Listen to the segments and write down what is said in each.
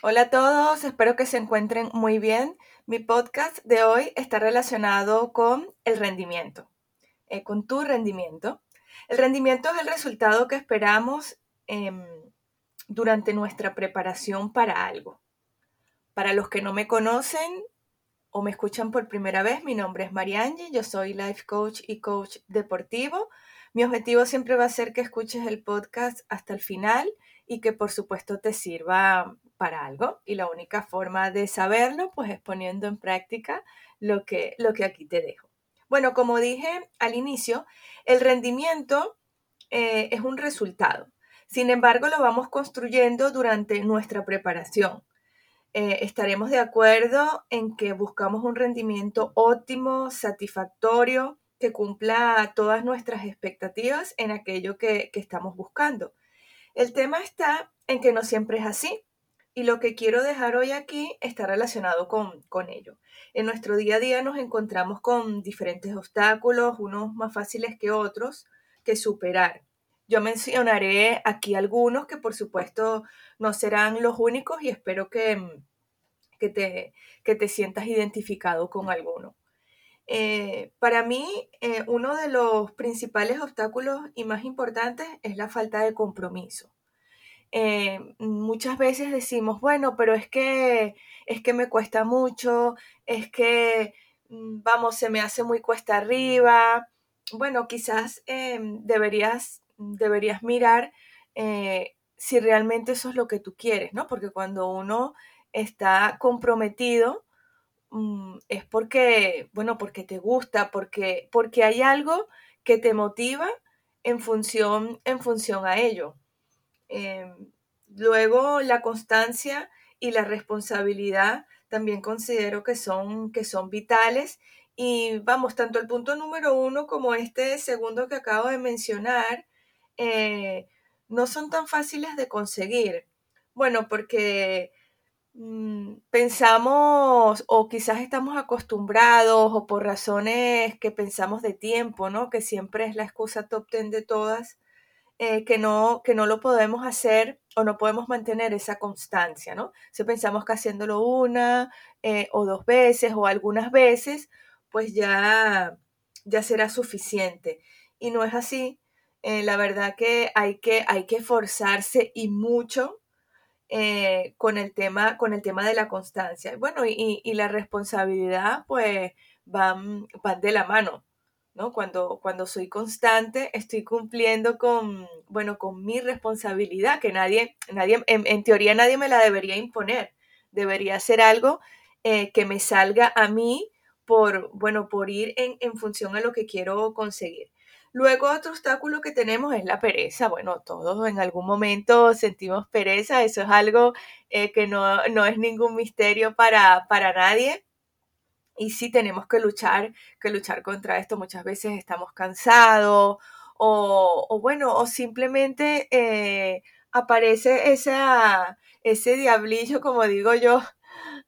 Hola a todos, espero que se encuentren muy bien. Mi podcast de hoy está relacionado con el rendimiento, eh, con tu rendimiento. El rendimiento es el resultado que esperamos em, durante nuestra preparación para algo. Para los que no me conocen o me escuchan por primera vez, mi nombre es Mariangi, yo soy life coach y coach deportivo. Mi objetivo siempre va a ser que escuches el podcast hasta el final y que por supuesto te sirva para algo y la única forma de saberlo pues es poniendo en práctica lo que, lo que aquí te dejo. Bueno, como dije al inicio, el rendimiento eh, es un resultado. Sin embargo, lo vamos construyendo durante nuestra preparación. Eh, estaremos de acuerdo en que buscamos un rendimiento óptimo, satisfactorio, que cumpla todas nuestras expectativas en aquello que, que estamos buscando. El tema está en que no siempre es así. Y lo que quiero dejar hoy aquí está relacionado con, ello. En nuestro día a día nos encontramos con diferentes obstáculos, unos más fáciles que otros, que superar. Yo mencionaré aquí algunos que por supuesto no serán los únicos y espero que, que, te, te sientas identificado con alguno. Eh, para mí, eh, uno de los principales obstáculos y más importantes es la falta de compromiso. Eh, muchas veces decimos, bueno, pero es que, es que me cuesta mucho, es que, mm, vamos, se me hace muy cuesta arriba. Bueno, quizás em, deberías, deberías mirar eh, si realmente eso es lo que tú quieres, ¿no? Porque cuando uno está comprometido, mm, es porque, bueno, porque te gusta, porque, porque hay algo que te motiva en función, en función a ello. Em, luego, la constancia y la responsabilidad también considero que son, que son vitales. Y vamos, tanto el punto número uno como este segundo que acabo de mencionar, eh, no son tan fáciles de conseguir. Bueno, porque mm, pensamos o quizás estamos acostumbrados o por razones que pensamos de tiempo, ¿no? Que siempre es la excusa top ten de todas eh, que, no, que no lo podemos hacer o no podemos mantener esa constancia, ¿no? Si pensamos que haciéndolo una eh, o dos veces o algunas veces, pues ya, ya será suficiente. Y no es así. Eh, la verdad que hay, que hay que forzarse y mucho con, el tema, con el tema de la constancia. Bueno, y, y la responsabilidad, pues van, van de la mano. Cuando, cuando soy constante, estoy cumpliendo con, bueno, con mi responsabilidad, que nadie, nadie, en, teoría nadie me la debería imponer. Debería ser algo eh, que me salga a mí por, bueno, por ir en, función a lo que quiero conseguir. Luego otro obstáculo que tenemos es la pereza. Bueno, todos en algún momento sentimos pereza, eso es algo eh, que no, no, es ningún misterio para, para nadie y sí tenemos que luchar, que luchar contra esto. Muchas veces estamos cansados o, bueno, o simplemente eh, aparece esa, ese diablillo, como digo yo,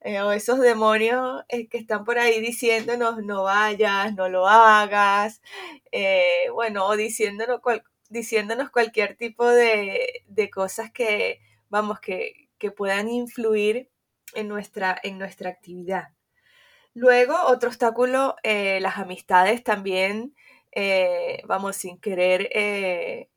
eh, o esos demonios eh, que están por ahí diciéndonos no vayas, no lo hagas, bueno, o diciéndonos, diciéndonos cualquier tipo de, de cosas que, vamos, que, que puedan influir en nuestra, en nuestra actividad. Luego, otro obstáculo, eh, las amistades también, eh, vamos, sin querer eh,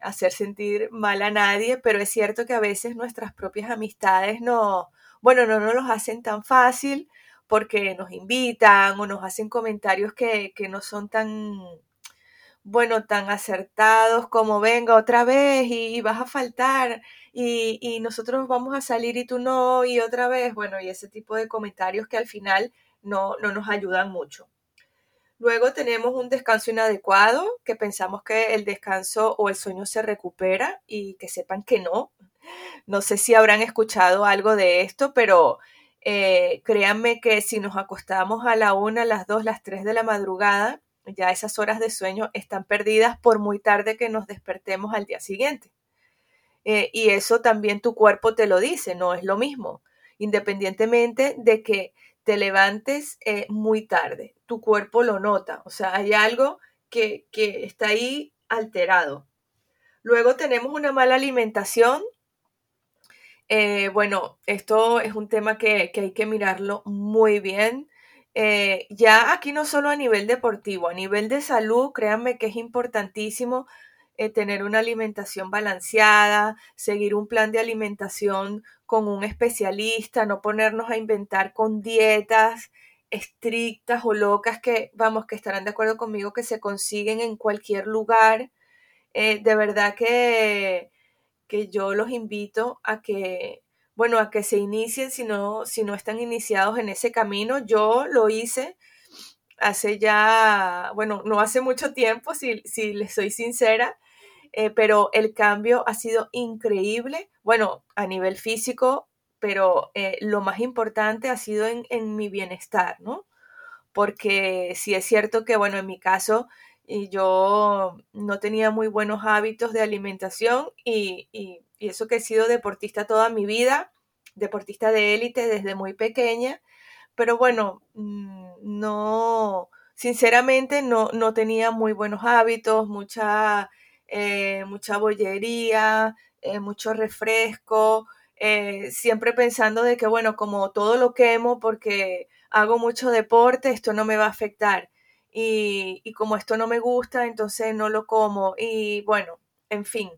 hacer sentir mal a nadie, pero es cierto que a veces nuestras propias amistades no, bueno, no nos los hacen tan fácil porque nos invitan o nos hacen comentarios que, no son tan, bueno, tan acertados como venga otra vez y, vas a faltar y, y, nosotros vamos a salir y tú no y otra vez, bueno, y ese tipo de comentarios que al final no, no nos ayudan mucho. Luego tenemos un descanso inadecuado, que pensamos que el descanso o el sueño se recupera y que sepan que no. No sé si habrán escuchado algo de esto, pero eh, créanme que si nos acostamos a la una, las dos, las tres de la madrugada, ya esas horas de sueño están perdidas por muy tarde que nos despertemos al día siguiente. Eh, y eso también tu cuerpo te lo dice, no es lo mismo, independientemente de que te levantes eh, muy tarde, tu cuerpo lo nota, o sea, hay algo que, está ahí alterado. Luego tenemos una mala alimentación. eh, bueno, esto es un tema que, hay que mirarlo muy bien. Eh, ya aquí no solo a nivel deportivo, a nivel de salud, créanme que es importantísimo eh, tener una alimentación balanceada, seguir un plan de alimentación con un especialista, no ponernos a inventar con dietas estrictas o locas que, vamos, que estarán de acuerdo conmigo que se consiguen en cualquier lugar. de verdad que que yo los invito a que, bueno, a que se inicien si no, si no están iniciados en ese camino. Yo lo hice hace ya, bueno, no hace mucho tiempo, si, si les soy sincera, eh, pero el cambio ha sido increíble, bueno, a nivel físico, pero eh, lo más importante ha sido en, en mi bienestar, ¿no? Porque sí es cierto que, bueno, en mi caso, y yo no tenía muy buenos hábitos de alimentación y, eso que he sido deportista toda mi vida, deportista de élite desde muy pequeña, pero bueno, mm, no, sinceramente no, no tenía muy buenos hábitos, mucha, eh, mucha bollería, eh, mucho refresco, eh, siempre pensando de que bueno, como todo lo quemo porque hago mucho deporte, esto no me va a afectar y, como esto no me gusta, entonces no lo como. Y bueno, en fin,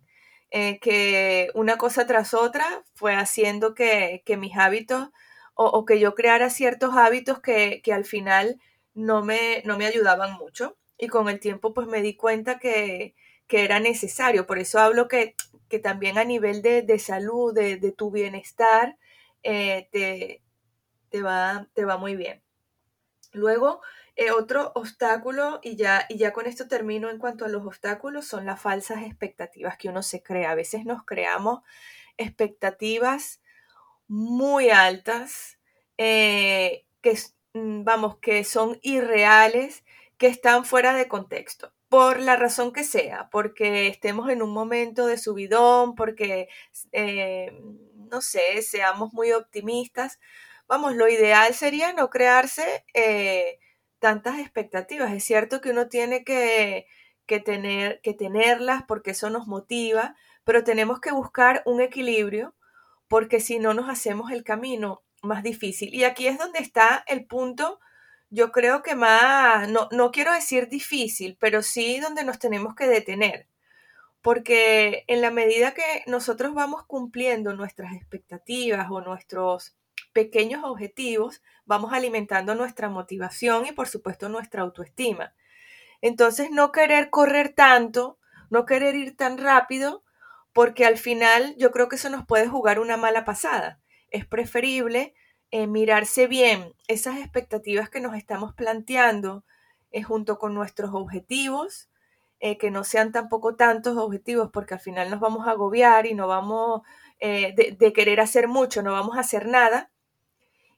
eh, que una cosa tras otra fue haciendo que, mis hábitos o, que yo creara ciertos hábitos que, al final no me, no me ayudaban mucho. Y con el tiempo pues me di cuenta que, era necesario. Por eso hablo que, también a nivel de, salud, de, tu bienestar, eh, te, te, va, te va muy bien. Luego, eh, otro obstáculo, y ya, y ya con esto termino en cuanto a los obstáculos, son las falsas expectativas que uno se crea. A veces nos creamos expectativas muy altas, eh, que, mm, vamos, que son irreales, que están fuera de contexto por la razón que sea, porque estemos en un momento de subidón, porque, eh, no sé, seamos muy optimistas. Vamos, lo ideal sería no crearse tantas expectativas. Es cierto que uno tiene que, tener, que tenerlas porque eso nos motiva, pero tenemos que buscar un equilibrio porque si no nos hacemos el camino más difícil. Y aquí es donde está el punto, yo creo que más, no, no quiero decir difícil, pero sí donde nos tenemos que detener. Porque en la medida que nosotros vamos cumpliendo nuestras expectativas o nuestros pequeños objetivos, vamos alimentando nuestra motivación y por supuesto nuestra autoestima. Entonces, no querer correr tanto, no querer ir tan rápido, porque al final yo creo que eso nos puede jugar una mala pasada. Es preferible eh, mirarse bien esas expectativas que nos estamos planteando eh, junto con nuestros objetivos, eh, que no sean tampoco tantos objetivos, porque al final nos vamos a agobiar y no vamos de querer hacer mucho, no vamos a hacer nada,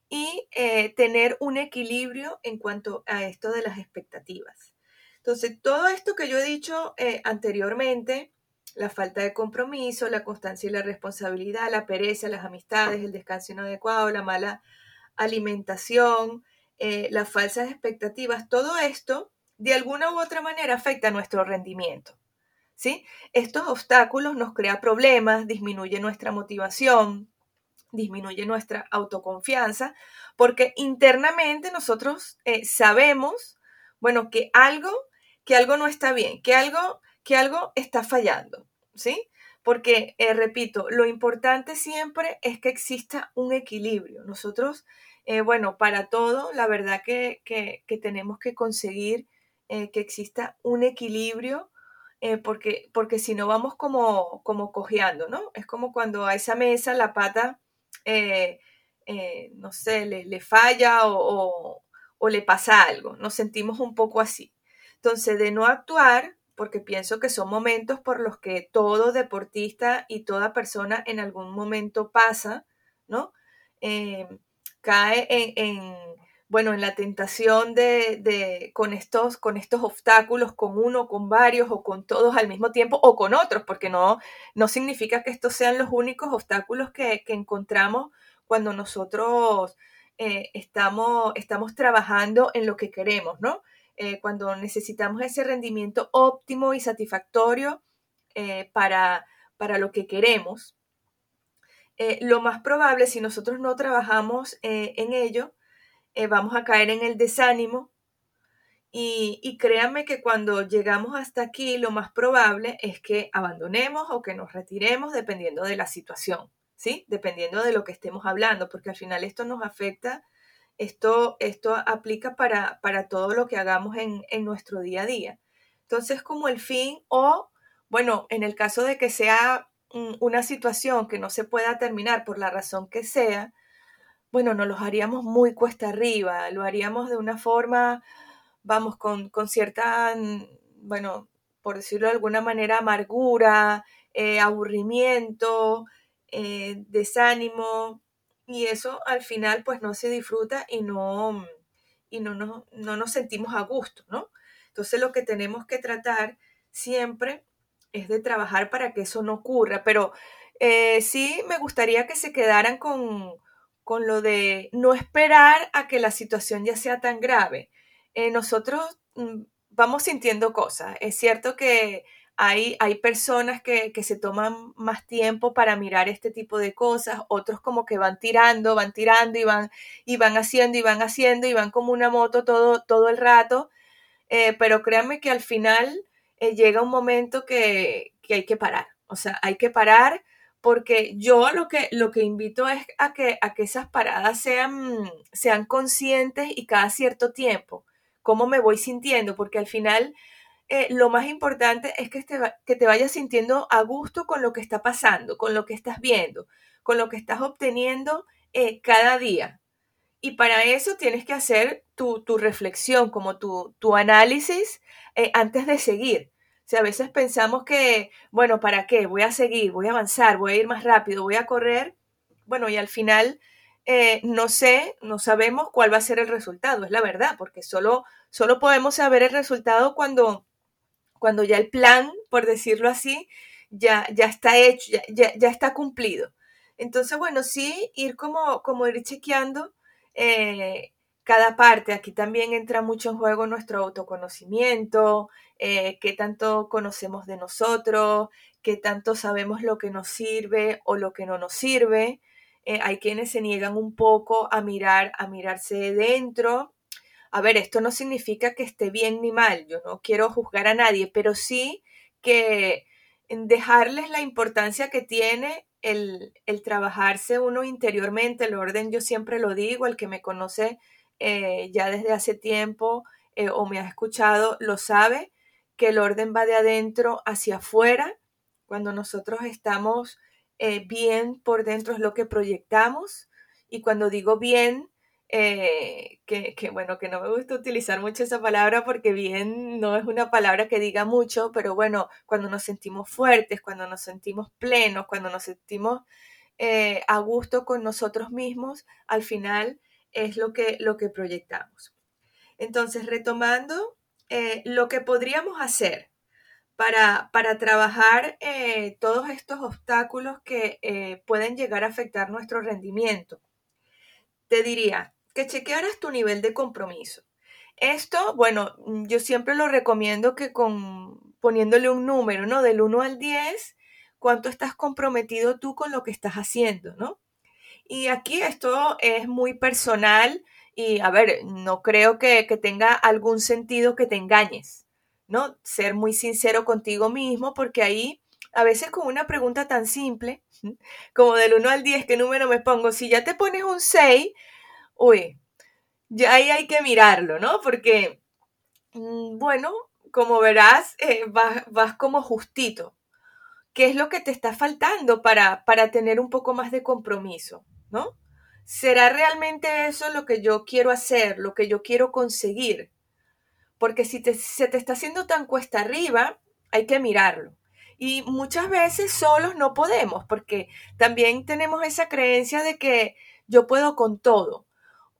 y eh, tener un equilibrio en cuanto a esto de las expectativas. Entonces, todo esto que yo he dicho eh, anteriormente, la falta de compromiso, la constancia y la responsabilidad, la pereza, las amistades, el descanso inadecuado, la mala alimentación, eh, las falsas expectativas, todo esto de alguna u otra manera afecta a nuestro rendimiento. ¿sí? Estos obstáculos nos crean problemas, disminuye nuestra motivación, disminuye nuestra autoconfianza, porque internamente nosotros eh, sabemos, bueno, que algo, que algo no está bien, que algo, que algo está fallando, ¿sí? Porque, eh, repito, lo importante siempre es que exista un equilibrio. Nosotros, eh, bueno, para todo, la verdad que, tenemos que conseguir que exista un equilibrio porque, porque si no vamos como, como cojeando, ¿no? Es como cuando a esa mesa la pata eh, eh, no sé, le, falla o, le pasa algo. Nos sentimos un poco así. Entonces, de no actuar, porque pienso que son momentos por los que todo deportista y toda persona en algún momento pasa, ¿no? Eh, cae en, bueno, en la tentación de, con, estos, con estos obstáculos, con uno, con varios o con todos al mismo tiempo o con otros, porque no, no significa que estos sean los únicos obstáculos que, encontramos cuando nosotros eh, estamos, estamos trabajando en lo que queremos, ¿no? Eh, cuando necesitamos ese rendimiento óptimo y satisfactorio eh, para, para lo que queremos. lo más probable, si nosotros no trabajamos en ello, eh, vamos a caer en el desánimo. Y, y créanme que cuando llegamos hasta aquí, lo más probable es que abandonemos o que nos retiremos dependiendo de la situación, ¿sí? Dependiendo de lo que estemos hablando, porque al final esto nos afecta, esto, esto aplica para, para todo lo que hagamos en, en nuestro día a día. Entonces, como el fin o, bueno, en el caso de que sea una situación que no se pueda terminar por la razón que sea, bueno, nos lo haríamos muy cuesta arriba, lo haríamos de una forma, vamos, con, cierta, bueno, por decirlo de alguna manera, amargura, eh, aburrimiento, eh, desánimo, y eso al final pues no se disfruta y no, y no, no, no nos sentimos a gusto, ¿no? Entonces lo que tenemos que tratar siempre es de trabajar para que eso no ocurra, pero eh, sí me gustaría que se quedaran con, con, lo de no esperar a que la situación ya sea tan grave. Eh, nosotros mm, vamos sintiendo cosas. Es cierto que hay, hay personas que, que, se toman más tiempo para mirar este tipo de cosas, otros como que van tirando, van tirando y van, y van haciendo y van haciendo y van como una moto todo, todo el rato. Eh, pero créanme que al final eh, llega un momento que, hay que parar. O sea, hay que parar porque yo lo que, lo que invito es a que, a que esas paradas sean, sean conscientes y cada cierto tiempo. ¿Cómo me voy sintiendo? Porque al final eh, lo más importante es que te, que te vayas sintiendo a gusto con lo que está pasando, con lo que estás viendo, con lo que estás obteniendo eh, cada día. Y para eso tienes que hacer tu, reflexión, como tu, tu análisis antes de seguir. Si a veces pensamos que, bueno, ¿para qué? Voy a seguir, voy a avanzar, voy a ir más rápido, voy a correr. Bueno, y al final eh, no sé, no sabemos cuál va a ser el resultado, es la verdad, porque solo, solo podemos saber el resultado cuando, cuando ya el plan, por decirlo así, ya, ya está hecho, ya, ya, está cumplido. Entonces, bueno, sí, ir como, como ir chequeando eh, cada parte. Aquí también entra mucho en juego nuestro autoconocimiento, eh, qué tanto conocemos de nosotros, qué tanto sabemos lo que nos sirve o lo que no nos sirve. Eh, hay quienes se niegan un poco a mirar, a mirarse dentro. A ver, esto no significa que esté bien ni mal, yo no quiero juzgar a nadie, pero sí que dejarles la importancia que tiene el, el trabajarse uno interiormente, el orden, yo siempre lo digo, el que me conoce eh, ya desde hace tiempo eh, o me ha escuchado lo sabe, que el orden va de adentro hacia afuera. Cuando nosotros estamos eh, bien por dentro es lo que proyectamos. Y cuando digo bien, que, que, bueno, que no me gusta utilizar mucho esa palabra porque bien no es una palabra que diga mucho, pero bueno, cuando nos sentimos fuertes, cuando nos sentimos plenos, cuando nos sentimos a gusto con nosotros mismos, al final es lo que, lo que proyectamos. Entonces, retomando, eh, lo que podríamos hacer para, para trabajar eh, todos estos obstáculos que eh, pueden llegar a afectar nuestro rendimiento, te diría que chequearas tu nivel de compromiso. Esto, bueno, yo siempre lo recomiendo que con poniéndole un número, ¿no? Del 1 al 10, cuánto estás comprometido tú con lo que estás haciendo, ¿no? Y aquí esto es muy personal y, a ver, no creo que, tenga algún sentido que te engañes, ¿no? Ser muy sincero contigo mismo porque ahí a veces con una pregunta tan simple como del 1 al 10, ¿qué número me pongo? Si ya te pones un 6, uy, ya ahí hay que mirarlo, ¿no? Porque, mm, bueno, como verás, eh, vas, vas, como justito. ¿Qué es lo que te está faltando para, para tener un poco más de compromiso? ¿no? ¿Será realmente eso lo que yo quiero hacer, lo que yo quiero conseguir? Porque si se te está haciendo tan cuesta arriba, hay que mirarlo. Y muchas veces solos no podemos, porque también tenemos esa creencia de que yo puedo con todo.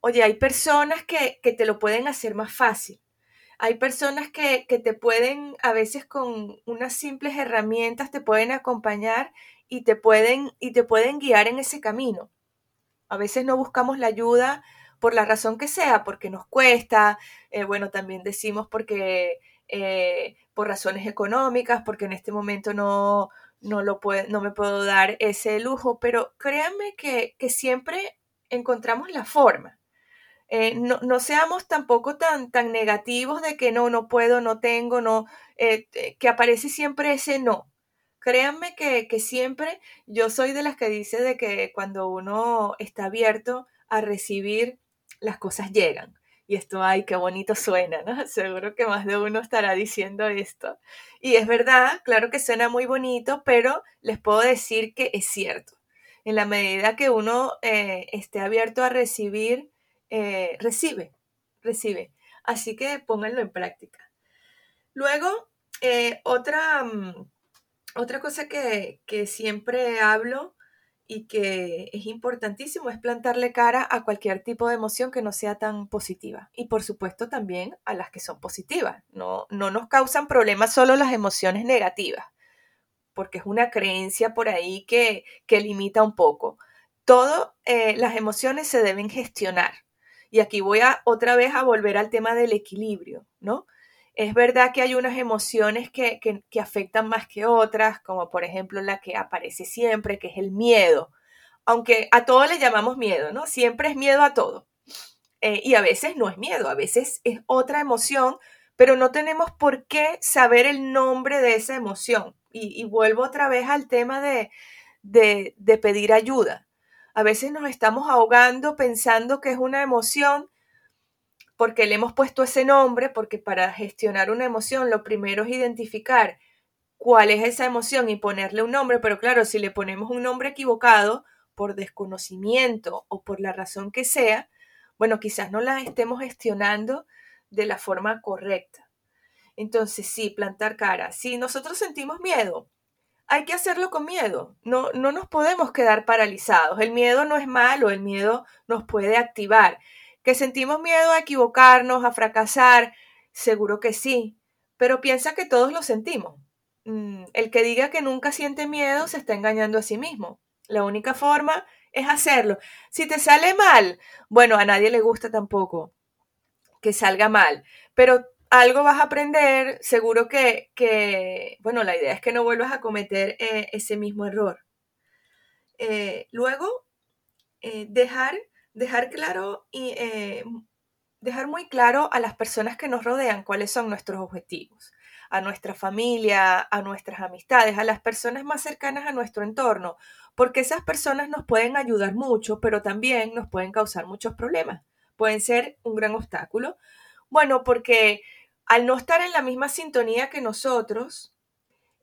Oye, hay personas que, te lo pueden hacer más fácil. Hay personas que, que, te pueden, a veces con unas simples herramientas, te pueden acompañar y te pueden, y te pueden guiar en ese camino. A veces no buscamos la ayuda por la razón que sea, porque nos cuesta, eh, bueno, también decimos porque eh, por razones económicas, porque en este momento no, no, lo no me puedo dar ese lujo, pero créanme que, siempre encontramos la forma. Eh, no, seamos tampoco tan, tan negativos de que no, no puedo, no tengo, no, que aparece siempre ese no. Créanme que, que, siempre yo soy de las que dice de que cuando uno está abierto a recibir, las cosas llegan. Y esto, ay, qué bonito suena, ¿no? Seguro que más de uno estará diciendo esto. Y es verdad, claro que suena muy bonito, pero les puedo decir que es cierto. En la medida que uno eh, esté abierto a recibir, eh, recibe, recibe. Así que pónganlo en práctica. Luego, eh, otra, mm, otra cosa que, que siempre hablo y que es importantísimo es plantarle cara a cualquier tipo de emoción que no sea tan positiva y por supuesto también a las que son positivas. No, no nos causan problemas solo las emociones negativas, porque es una creencia por ahí que, que limita un poco. Todas eh, las emociones se deben gestionar. Y aquí voy a otra vez a volver al tema del equilibrio, ¿no? Es verdad que hay unas emociones que, afectan más que otras, como por ejemplo la que aparece siempre, que es el miedo. Aunque a todo le llamamos miedo, ¿no? Siempre es miedo a todo. Eh, y a veces no es miedo, a veces es otra emoción, pero no tenemos por qué saber el nombre de esa emoción. Y, vuelvo otra vez al tema de, de pedir ayuda. A veces nos estamos ahogando pensando que es una emoción porque le hemos puesto ese nombre, porque para gestionar una emoción lo primero es identificar cuál es esa emoción y ponerle un nombre, pero claro, si le ponemos un nombre equivocado por desconocimiento o por la razón que sea, bueno, quizás no la estemos gestionando de la forma correcta. Entonces, sí, plantar cara. Si nosotros sentimos miedo, hay que hacerlo con miedo. No, no nos podemos quedar paralizados. El miedo no es malo, el miedo nos puede activar. ¿Que sentimos miedo a equivocarnos, a fracasar? Seguro que sí, pero piensa que todos lo sentimos. Mm, el que diga que nunca siente miedo se está engañando a sí mismo. La única forma es hacerlo. Si te sale mal, bueno, a nadie le gusta tampoco que salga mal, pero algo vas a aprender, seguro que, que bueno, la idea es que no vuelvas a cometer eh, ese mismo error. Eh, luego, eh, dejar dejar claro y eh, dejar muy claro a las personas que nos rodean cuáles son nuestros objetivos, a nuestra familia, a nuestras amistades, a las personas más cercanas a nuestro entorno, porque esas personas nos pueden ayudar mucho, pero también nos pueden causar muchos problemas, pueden ser un gran obstáculo. Bueno, porque al no estar en la misma sintonía que nosotros,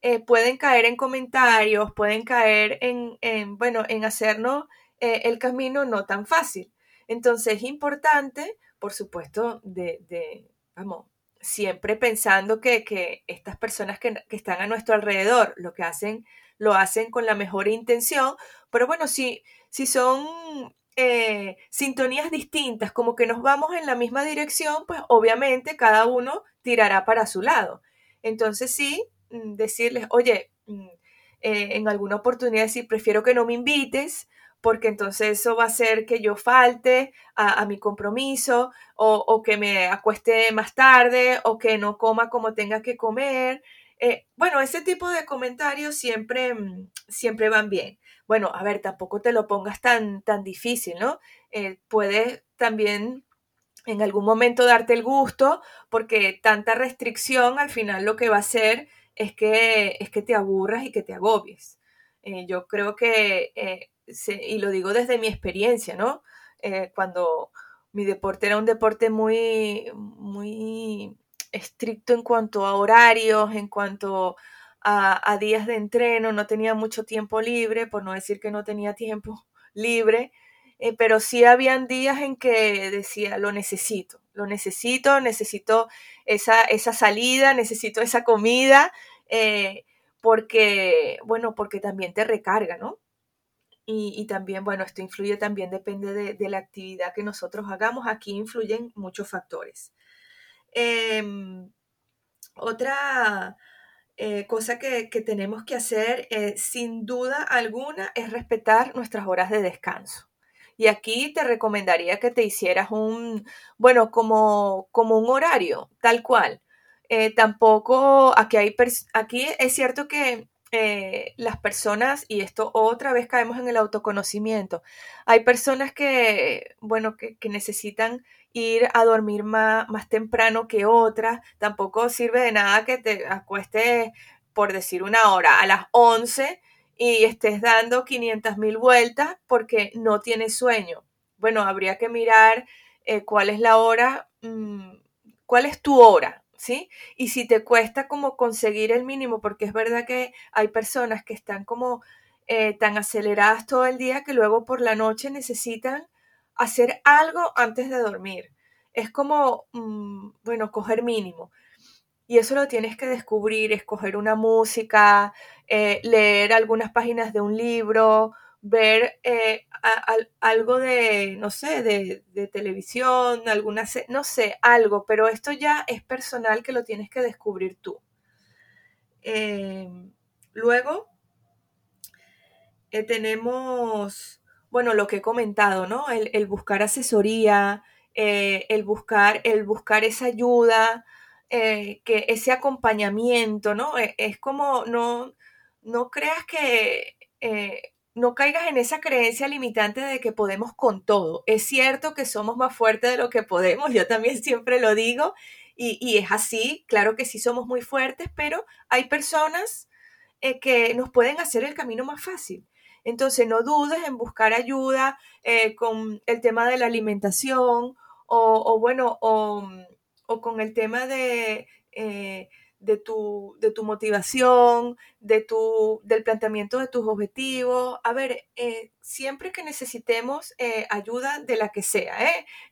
eh, pueden caer en comentarios, pueden caer en, en bueno, en hacernos eh, el camino no tan fácil. Entonces es importante, por supuesto, de, vamos, siempre pensando que, estas personas que, están a nuestro alrededor lo que hacen, lo hacen con la mejor intención, pero bueno, si, si son eh, sintonías distintas, como que nos vamos en la misma dirección, pues obviamente cada uno tirará para su lado. Entonces sí, mm, decirles, oye, mm, eh, en alguna oportunidad sí, prefiero que no me invites, porque entonces eso va a hacer que yo falte a, mi compromiso o, que me acueste más tarde o que no coma como tenga que comer. Eh, bueno, ese tipo de comentarios siempre, mm, siempre van bien. Bueno, a ver, tampoco te lo pongas tan, tan difícil, ¿no? Eh, puedes también en algún momento darte el gusto porque tanta restricción al final lo que va a hacer es que, es que te aburras y que te agobies. Eh, yo creo que y lo digo desde mi experiencia, ¿no? Eh, cuando mi deporte era un deporte muy, muy estricto en cuanto a horarios, en cuanto a, días de entreno, no tenía mucho tiempo libre, por no decir que no tenía tiempo libre, eh, pero sí habían días en que decía, lo necesito, lo necesito, necesito esa, esa salida, necesito esa comida, eh, porque, bueno, porque también te recarga, ¿no? Y, también, bueno, esto influye también, depende de, la actividad que nosotros hagamos. Aquí influyen muchos factores. Em, otra eh, cosa que, tenemos que hacer, eh, sin duda alguna, es respetar nuestras horas de descanso. Y aquí te recomendaría que te hicieras un, bueno, como, como un horario, tal cual. Eh, tampoco, aquí, hay aquí es cierto que eh, las personas, y esto otra vez caemos en el autoconocimiento, hay personas que, bueno, que, necesitan ir a dormir más, más, temprano que otras, tampoco sirve de nada que te acuestes, por decir una hora, a las 11 y estés dando 500 mil vueltas porque no tienes sueño. Bueno, habría que mirar eh, cuál es la hora, mm, cuál es tu hora, ¿sí? Y si te cuesta como conseguir el mínimo, porque es verdad que hay personas que están como eh, tan aceleradas todo el día que luego por la noche necesitan hacer algo antes de dormir. Es como, mm, bueno, coger mínimo. Y eso lo tienes que descubrir, escoger una música, eh, leer algunas páginas de un libro, ver eh, algo de, no sé, de, televisión, alguna, no sé, algo, pero esto ya es personal que lo tienes que descubrir tú. Em, luego, eh, tenemos, bueno, lo que he comentado, ¿no? El, buscar asesoría, eh, el, buscar, el buscar esa ayuda, que ese acompañamiento, ¿no? E, es como, no, no creas que no caigas en esa creencia limitante de que podemos con todo. Es cierto que somos más fuertes de lo que podemos, yo también siempre lo digo, y, es así, claro que sí somos muy fuertes, pero hay personas eh, que nos pueden hacer el camino más fácil. Entonces, no dudes en buscar ayuda eh, con el tema de la alimentación o, bueno, o, con el tema de... Eh, de tu, de tu motivación, de tu, del planteamiento de tus objetivos. A ver, eh, siempre que necesitemos eh, ayuda de la que sea,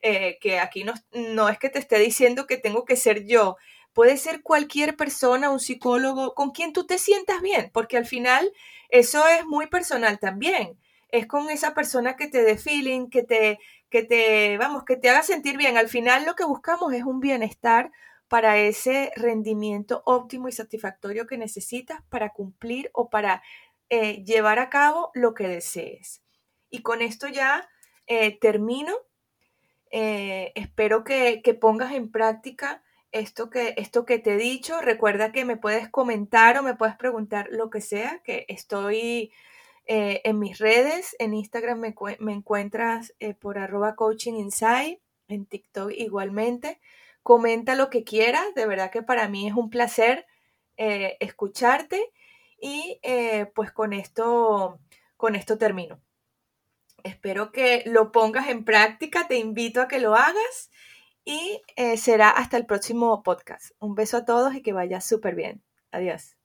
¿eh? que aquí no, no es que te esté diciendo que tengo que ser yo, puede ser cualquier persona, un psicólogo, con quien tú te sientas bien, porque al final eso es muy personal también. Es con esa persona que te dé feeling, que te, que te, vamos, que te haga sentir bien. Al final lo que buscamos es un bienestar para ese rendimiento óptimo y satisfactorio que necesitas para cumplir o para eh, llevar a cabo lo que desees. Y con esto ya eh, termino. Eh, espero que, pongas en práctica esto que, esto que te he dicho. Recuerda que me puedes comentar o me puedes preguntar lo que sea, que estoy en mis redes. En Instagram me, encuentras por arroba coaching en TikTok igualmente comenta lo que quieras, de verdad que para mí es un placer eh, escucharte y eh, pues con esto, con esto termino. Espero que lo pongas en práctica, te invito a que lo hagas y eh, será hasta el próximo podcast. Un beso a todos y que vaya súper bien. Adiós.